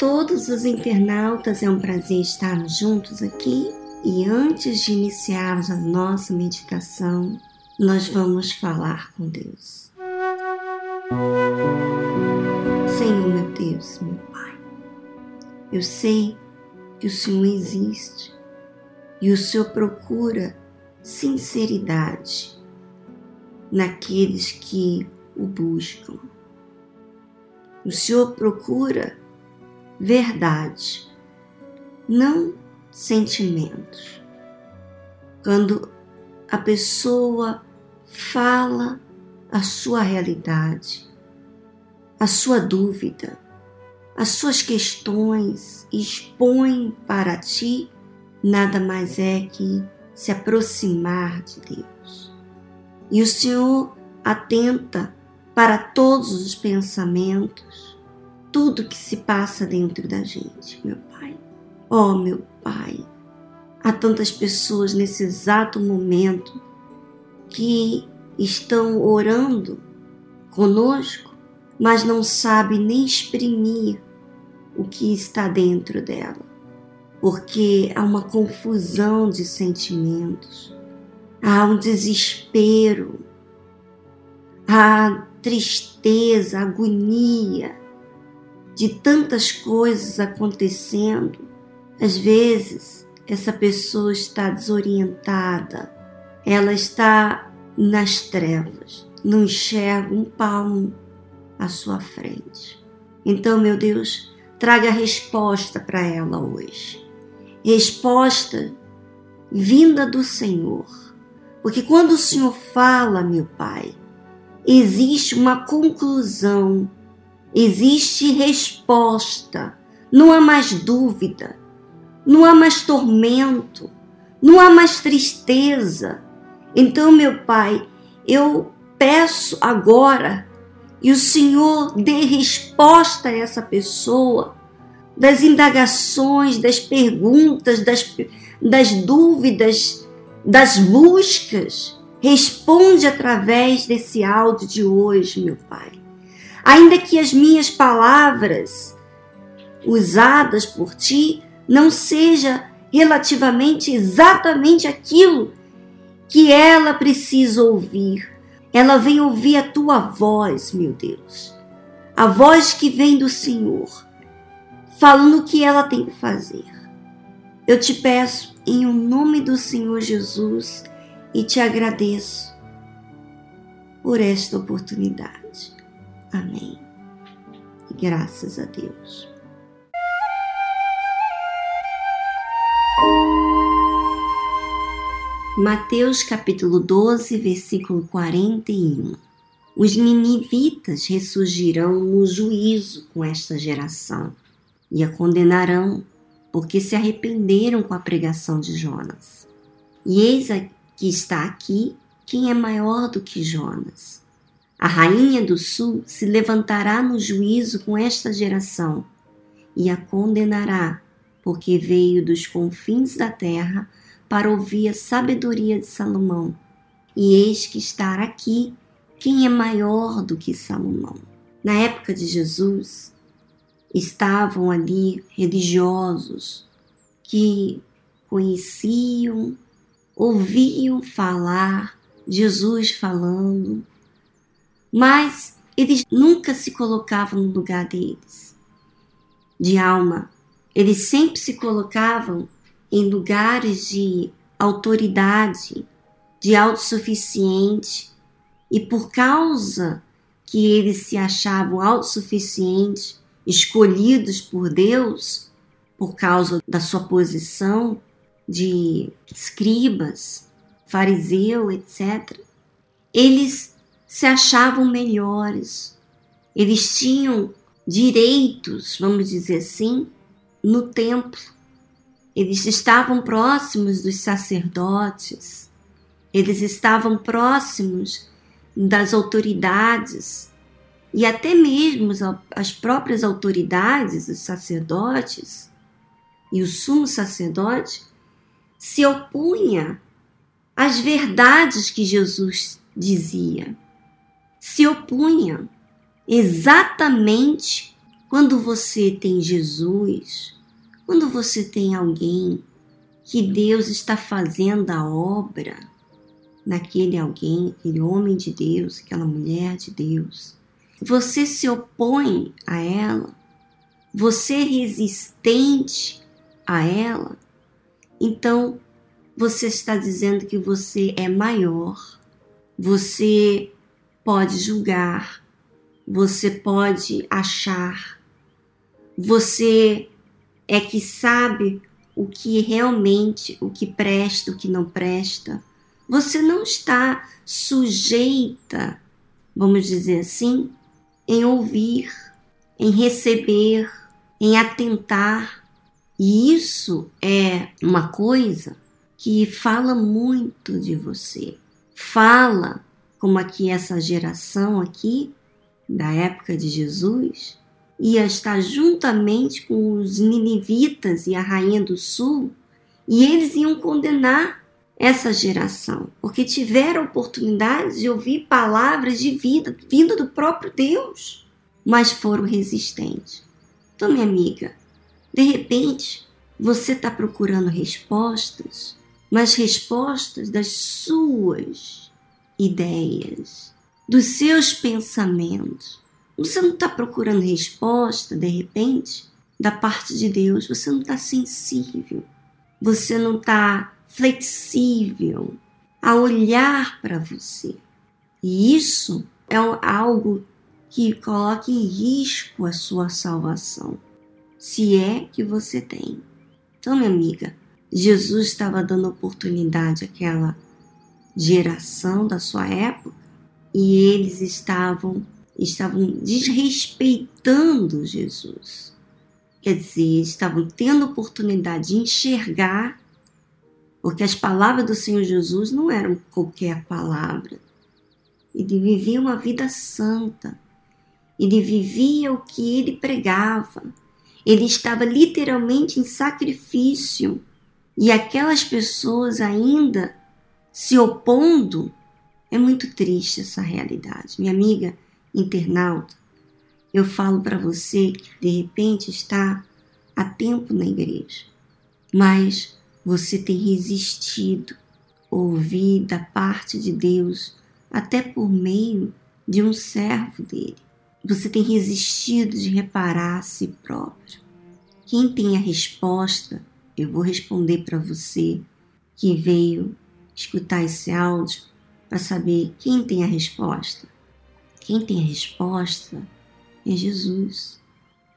todos os internautas, é um prazer estarmos juntos aqui. E antes de iniciarmos a nossa meditação, nós vamos falar com Deus. Senhor, meu Deus, meu Pai, eu sei que o Senhor existe e o Senhor procura sinceridade naqueles que o buscam. O Senhor procura verdade, não sentimentos. Quando a pessoa fala a sua realidade, a sua dúvida, as suas questões expõe para ti, nada mais é que se aproximar de Deus. E o Senhor atenta para todos os pensamentos, tudo que se passa dentro da gente, meu Pai. Oh, meu Pai, há tantas pessoas nesse exato momento que estão orando conosco, mas não sabem nem exprimir o que está dentro dela, porque há uma confusão de sentimentos, há um desespero, há tristeza, agonia, de tantas coisas acontecendo, às vezes essa pessoa está desorientada, ela está nas trevas, não enxerga um palmo à sua frente. Então, meu Deus, traga resposta para ela hoje. Resposta vinda do Senhor. Porque quando o Senhor fala, meu Pai, existe uma conclusão Existe resposta, não há mais dúvida, não há mais tormento, não há mais tristeza. Então, meu Pai, eu peço agora e o Senhor dê resposta a essa pessoa das indagações, das perguntas, das, das dúvidas, das buscas. Responde através desse áudio de hoje, meu Pai ainda que as minhas palavras usadas por ti não seja relativamente exatamente aquilo que ela precisa ouvir. Ela vem ouvir a tua voz, meu Deus. A voz que vem do Senhor, falando o que ela tem que fazer. Eu te peço em o nome do Senhor Jesus e te agradeço por esta oportunidade. Amém. E graças a Deus. Mateus capítulo 12, versículo 41. Os ninivitas ressurgirão no juízo com esta geração e a condenarão, porque se arrependeram com a pregação de Jonas. E eis que está aqui quem é maior do que Jonas. A rainha do sul se levantará no juízo com esta geração e a condenará, porque veio dos confins da terra para ouvir a sabedoria de Salomão. E eis que está aqui quem é maior do que Salomão. Na época de Jesus, estavam ali religiosos que conheciam, ouviam falar Jesus falando, mas eles nunca se colocavam no lugar deles, de alma. Eles sempre se colocavam em lugares de autoridade, de autossuficiente, e por causa que eles se achavam autossuficientes, escolhidos por Deus, por causa da sua posição de escribas, fariseu, etc., eles se achavam melhores, eles tinham direitos, vamos dizer assim, no templo. Eles estavam próximos dos sacerdotes, eles estavam próximos das autoridades. E até mesmo as próprias autoridades, os sacerdotes e o sumo sacerdote se opunha às verdades que Jesus dizia se opunha exatamente Quando você tem Jesus, quando você tem alguém que Deus está fazendo a obra naquele alguém, aquele homem de Deus, aquela mulher de Deus, você se opõe a ela, você é resistente a ela, então você está dizendo que você é maior, você pode julgar, você pode achar, você é que sabe o que realmente, o que presta, o que não presta. Você não está sujeita, vamos dizer assim, em ouvir, em receber, em atentar. E isso é uma coisa que fala muito de você. Fala como aqui essa geração aqui da época de Jesus ia estar juntamente com os ninivitas e a rainha do sul, e eles iam condenar essa geração, porque tiveram oportunidade de ouvir palavras de vida vinda do próprio Deus, mas foram resistentes. Então, minha amiga, de repente você está procurando respostas, mas respostas das suas ideias, dos seus pensamentos, você não está procurando resposta, de repente, da parte de Deus. Você não está sensível. Você não está flexível a olhar para você. E isso é algo que coloca em risco a sua salvação, se é que você tem. Então, minha amiga, Jesus estava dando oportunidade àquela geração da sua época e eles estavam estavam desrespeitando Jesus. Quer dizer, estavam tendo oportunidade de enxergar, porque as palavras do Senhor Jesus não eram qualquer palavra. Ele vivia uma vida santa. Ele vivia o que ele pregava. Ele estava literalmente em sacrifício. E aquelas pessoas ainda se opondo. É muito triste essa realidade. Minha amiga, internauta, eu falo para você que de repente está há tempo na igreja, mas você tem resistido ouvir da parte de Deus, até por meio de um servo dele. Você tem resistido de reparar a si próprio. Quem tem a resposta, eu vou responder para você que veio escutar esse áudio para saber quem tem a resposta. Quem tem a resposta é Jesus.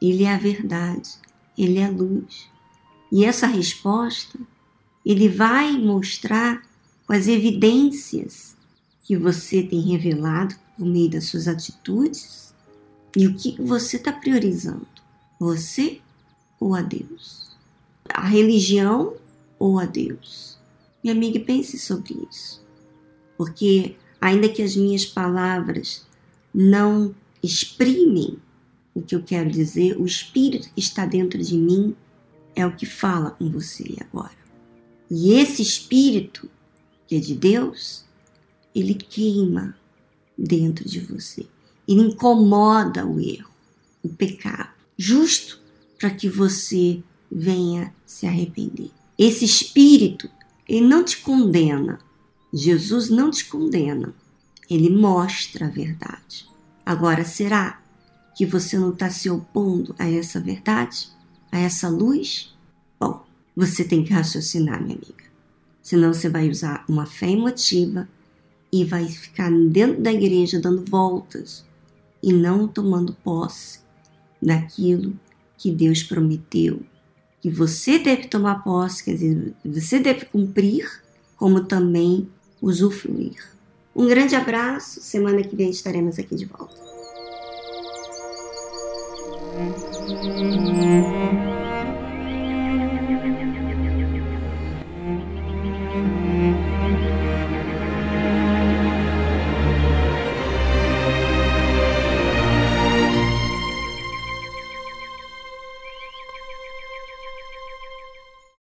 Ele é a verdade, ele é a luz. E essa resposta ele vai mostrar com as evidências que você tem revelado por meio das suas atitudes e o que você está priorizando, você ou a Deus, a religião ou a Deus. Minha amiga, pense sobre isso, porque ainda que as minhas palavras não exprimem o que eu quero dizer, o espírito que está dentro de mim é o que fala com você agora. E esse espírito, que é de Deus, ele queima dentro de você. Ele incomoda o erro, o pecado, justo para que você venha se arrepender. Esse espírito, ele não te condena. Jesus não te condena. Ele mostra a verdade. Agora, será que você não está se opondo a essa verdade? A essa luz? Bom, você tem que raciocinar, minha amiga. Senão você vai usar uma fé emotiva e vai ficar dentro da igreja dando voltas e não tomando posse daquilo que Deus prometeu. Que você deve tomar posse, quer dizer, você deve cumprir, como também usufruir. Um grande abraço. Semana que vem estaremos aqui de volta.